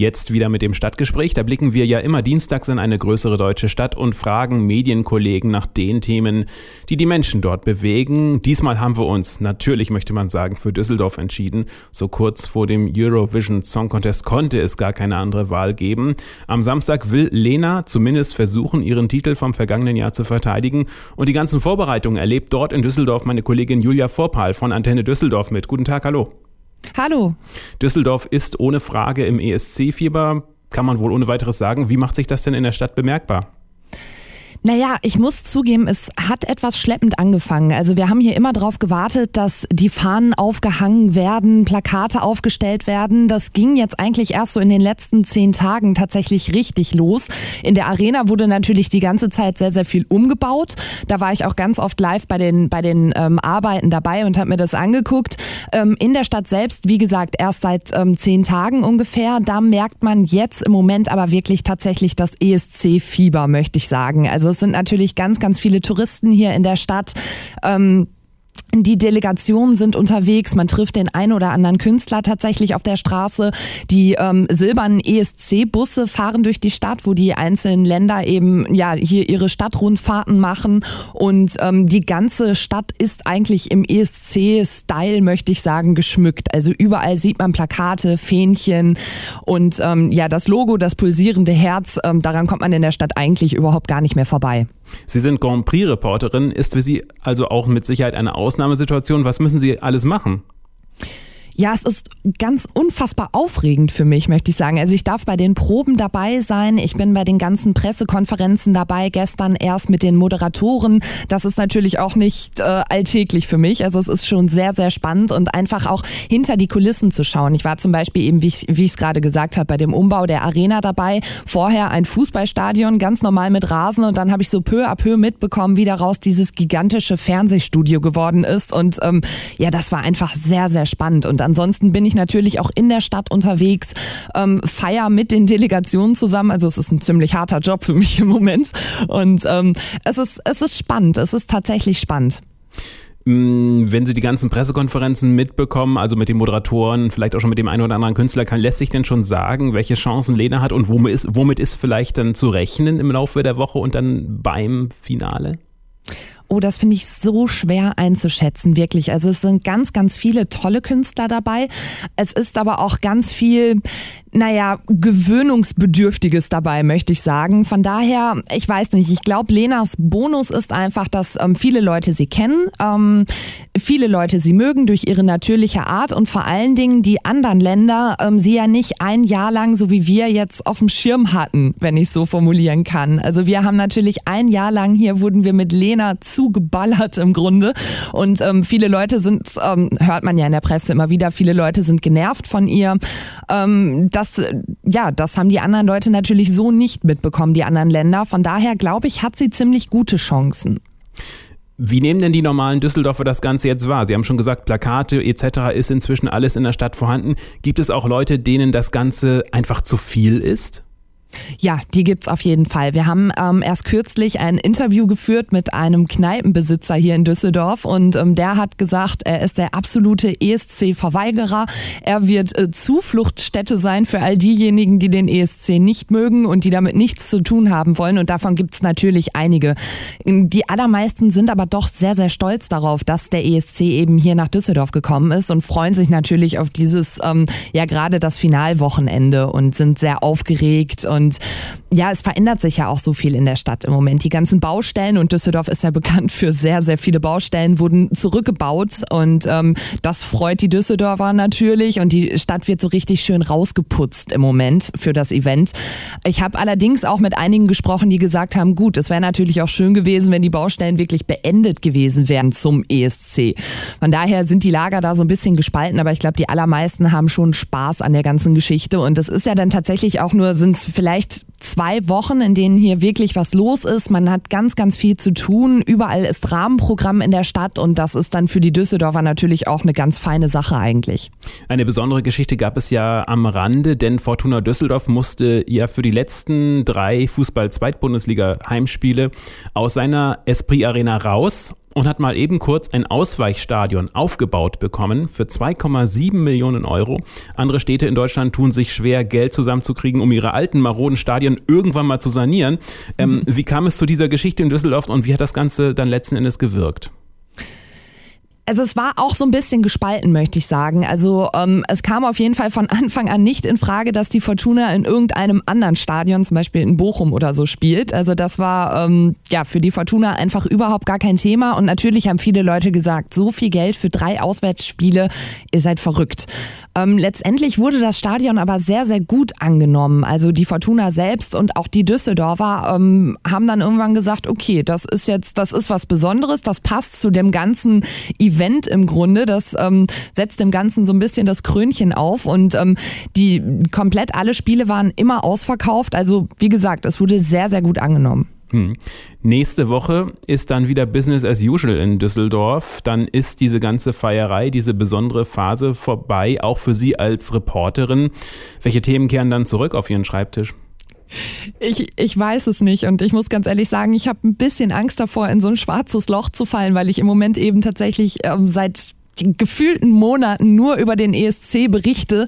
Jetzt wieder mit dem Stadtgespräch. Da blicken wir ja immer dienstags in eine größere deutsche Stadt und fragen Medienkollegen nach den Themen, die die Menschen dort bewegen. Diesmal haben wir uns, natürlich möchte man sagen, für Düsseldorf entschieden. So kurz vor dem Eurovision Song Contest konnte es gar keine andere Wahl geben. Am Samstag will Lena zumindest versuchen, ihren Titel vom vergangenen Jahr zu verteidigen. Und die ganzen Vorbereitungen erlebt dort in Düsseldorf meine Kollegin Julia Vorpal von Antenne Düsseldorf mit. Guten Tag, hallo. Hallo. Düsseldorf ist ohne Frage im ESC-Fieber, kann man wohl ohne weiteres sagen. Wie macht sich das denn in der Stadt bemerkbar? Naja, ich muss zugeben, es hat etwas schleppend angefangen. Also wir haben hier immer darauf gewartet, dass die Fahnen aufgehangen werden, Plakate aufgestellt werden. Das ging jetzt eigentlich erst so in den letzten zehn Tagen tatsächlich richtig los. In der Arena wurde natürlich die ganze Zeit sehr, sehr viel umgebaut. Da war ich auch ganz oft live bei den, bei den ähm, Arbeiten dabei und habe mir das angeguckt. Ähm, in der Stadt selbst, wie gesagt, erst seit ähm, zehn Tagen ungefähr. Da merkt man jetzt im Moment aber wirklich tatsächlich das ESC-Fieber, möchte ich sagen. Also es sind natürlich ganz, ganz viele Touristen hier in der Stadt. Ähm, die Delegationen sind unterwegs. Man trifft den ein oder anderen Künstler tatsächlich auf der Straße. Die ähm, silbernen ESC-Busse fahren durch die Stadt, wo die einzelnen Länder eben ja hier ihre Stadtrundfahrten machen. Und ähm, die ganze Stadt ist eigentlich im ESC-Style, möchte ich sagen, geschmückt. Also überall sieht man Plakate, Fähnchen und ähm, ja das Logo, das pulsierende Herz. Ähm, daran kommt man in der Stadt eigentlich überhaupt gar nicht mehr vorbei. Sie sind Grand Prix-Reporterin. Ist für Sie also auch mit Sicherheit eine Ausnahmesituation. Was müssen Sie alles machen? Ja, es ist ganz unfassbar aufregend für mich, möchte ich sagen. Also ich darf bei den Proben dabei sein. Ich bin bei den ganzen Pressekonferenzen dabei. Gestern erst mit den Moderatoren. Das ist natürlich auch nicht äh, alltäglich für mich. Also es ist schon sehr, sehr spannend und einfach auch hinter die Kulissen zu schauen. Ich war zum Beispiel eben, wie ich es gerade gesagt habe, bei dem Umbau der Arena dabei. Vorher ein Fußballstadion, ganz normal mit Rasen und dann habe ich so peu à peu mitbekommen, wie daraus dieses gigantische Fernsehstudio geworden ist. Und ähm, ja, das war einfach sehr, sehr spannend. Und ansonsten bin ich natürlich auch in der Stadt unterwegs, ähm, feier mit den Delegationen zusammen. Also es ist ein ziemlich harter Job für mich im Moment. Und ähm, es, ist, es ist spannend, es ist tatsächlich spannend mm, wenn Sie die ganzen Pressekonferenzen mitbekommen, also mit den Moderatoren, vielleicht auch schon mit dem einen oder anderen Künstler, kann, lässt sich denn schon sagen, welche Chancen Lena hat und womit ist, womit ist vielleicht dann zu rechnen im Laufe der Woche und dann beim Finale? Oh, das finde ich so schwer einzuschätzen, wirklich. Also es sind ganz, ganz viele tolle Künstler dabei. Es ist aber auch ganz viel, naja, gewöhnungsbedürftiges dabei, möchte ich sagen. Von daher, ich weiß nicht, ich glaube, Lenas Bonus ist einfach, dass ähm, viele Leute sie kennen, ähm, viele Leute sie mögen durch ihre natürliche Art und vor allen Dingen die anderen Länder ähm, sie ja nicht ein Jahr lang, so wie wir jetzt auf dem Schirm hatten, wenn ich so formulieren kann. Also wir haben natürlich ein Jahr lang hier wurden wir mit Lena zugeballert im Grunde und ähm, viele Leute sind, ähm, hört man ja in der Presse immer wieder, viele Leute sind genervt von ihr. Ähm, das, ja, das haben die anderen Leute natürlich so nicht mitbekommen, die anderen Länder. Von daher glaube ich, hat sie ziemlich gute Chancen. Wie nehmen denn die normalen Düsseldorfer das Ganze jetzt wahr? Sie haben schon gesagt, Plakate etc. ist inzwischen alles in der Stadt vorhanden. Gibt es auch Leute, denen das Ganze einfach zu viel ist? Ja, die gibt's auf jeden Fall. Wir haben ähm, erst kürzlich ein Interview geführt mit einem Kneipenbesitzer hier in Düsseldorf und ähm, der hat gesagt, er ist der absolute ESC-Verweigerer. Er wird äh, Zufluchtsstätte sein für all diejenigen, die den ESC nicht mögen und die damit nichts zu tun haben wollen. Und davon gibt's natürlich einige. Die allermeisten sind aber doch sehr, sehr stolz darauf, dass der ESC eben hier nach Düsseldorf gekommen ist und freuen sich natürlich auf dieses, ähm, ja gerade das Finalwochenende und sind sehr aufgeregt und und ja, es verändert sich ja auch so viel in der Stadt im Moment. Die ganzen Baustellen und Düsseldorf ist ja bekannt für sehr, sehr viele Baustellen, wurden zurückgebaut und ähm, das freut die Düsseldorfer natürlich und die Stadt wird so richtig schön rausgeputzt im Moment für das Event. Ich habe allerdings auch mit einigen gesprochen, die gesagt haben, gut, es wäre natürlich auch schön gewesen, wenn die Baustellen wirklich beendet gewesen wären zum ESC. Von daher sind die Lager da so ein bisschen gespalten, aber ich glaube, die allermeisten haben schon Spaß an der ganzen Geschichte und es ist ja dann tatsächlich auch nur, sind es vielleicht vielleicht zwei Wochen, in denen hier wirklich was los ist. Man hat ganz, ganz viel zu tun. Überall ist Rahmenprogramm in der Stadt und das ist dann für die Düsseldorfer natürlich auch eine ganz feine Sache eigentlich. Eine besondere Geschichte gab es ja am Rande, denn Fortuna Düsseldorf musste ja für die letzten drei Fußball-Zweitbundesliga-Heimspiele aus seiner Esprit Arena raus und hat mal eben kurz ein Ausweichstadion aufgebaut bekommen für 2,7 Millionen Euro. Andere Städte in Deutschland tun sich schwer, Geld zusammenzukriegen, um ihre alten maroden Stadien irgendwann mal zu sanieren. Ähm, mhm. Wie kam es zu dieser Geschichte in Düsseldorf und wie hat das Ganze dann letzten Endes gewirkt? Also es war auch so ein bisschen gespalten, möchte ich sagen. Also ähm, es kam auf jeden Fall von Anfang an nicht in Frage, dass die Fortuna in irgendeinem anderen Stadion, zum Beispiel in Bochum oder so, spielt. Also das war ähm, ja für die Fortuna einfach überhaupt gar kein Thema. Und natürlich haben viele Leute gesagt, so viel Geld für drei Auswärtsspiele, ihr seid verrückt. Ähm, letztendlich wurde das Stadion aber sehr, sehr gut angenommen. Also die Fortuna selbst und auch die Düsseldorfer ähm, haben dann irgendwann gesagt, okay, das ist jetzt, das ist was Besonderes, das passt zu dem ganzen Event im Grunde. Das ähm, setzt dem Ganzen so ein bisschen das Krönchen auf und ähm, die komplett alle Spiele waren immer ausverkauft. Also wie gesagt, es wurde sehr, sehr gut angenommen. Hm. Nächste Woche ist dann wieder Business as usual in Düsseldorf. Dann ist diese ganze Feierei, diese besondere Phase vorbei, auch für Sie als Reporterin. Welche Themen kehren dann zurück auf Ihren Schreibtisch? Ich, ich weiß es nicht und ich muss ganz ehrlich sagen, ich habe ein bisschen Angst davor, in so ein schwarzes Loch zu fallen, weil ich im Moment eben tatsächlich ähm, seit gefühlten Monaten nur über den ESC berichte,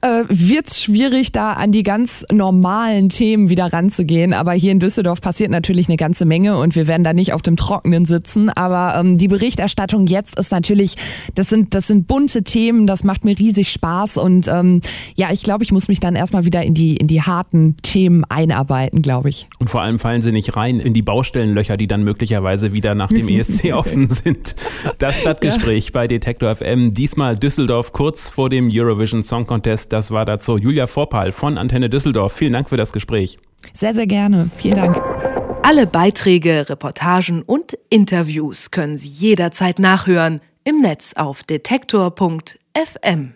äh, wird es schwierig, da an die ganz normalen Themen wieder ranzugehen. Aber hier in Düsseldorf passiert natürlich eine ganze Menge und wir werden da nicht auf dem Trockenen sitzen. Aber ähm, die Berichterstattung jetzt ist natürlich, das sind, das sind bunte Themen, das macht mir riesig Spaß und ähm, ja, ich glaube, ich muss mich dann erstmal wieder in die, in die harten Themen einarbeiten, glaube ich. Und vor allem fallen sie nicht rein in die Baustellenlöcher, die dann möglicherweise wieder nach dem ESC offen sind. Das Stadtgespräch ja. bei DT Detektor FM. Diesmal Düsseldorf kurz vor dem Eurovision Song Contest. Das war dazu Julia Vorpal von Antenne Düsseldorf. Vielen Dank für das Gespräch. Sehr, sehr gerne. Vielen Dank. Alle Beiträge, Reportagen und Interviews können Sie jederzeit nachhören im Netz auf detektor.fm.